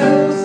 shadows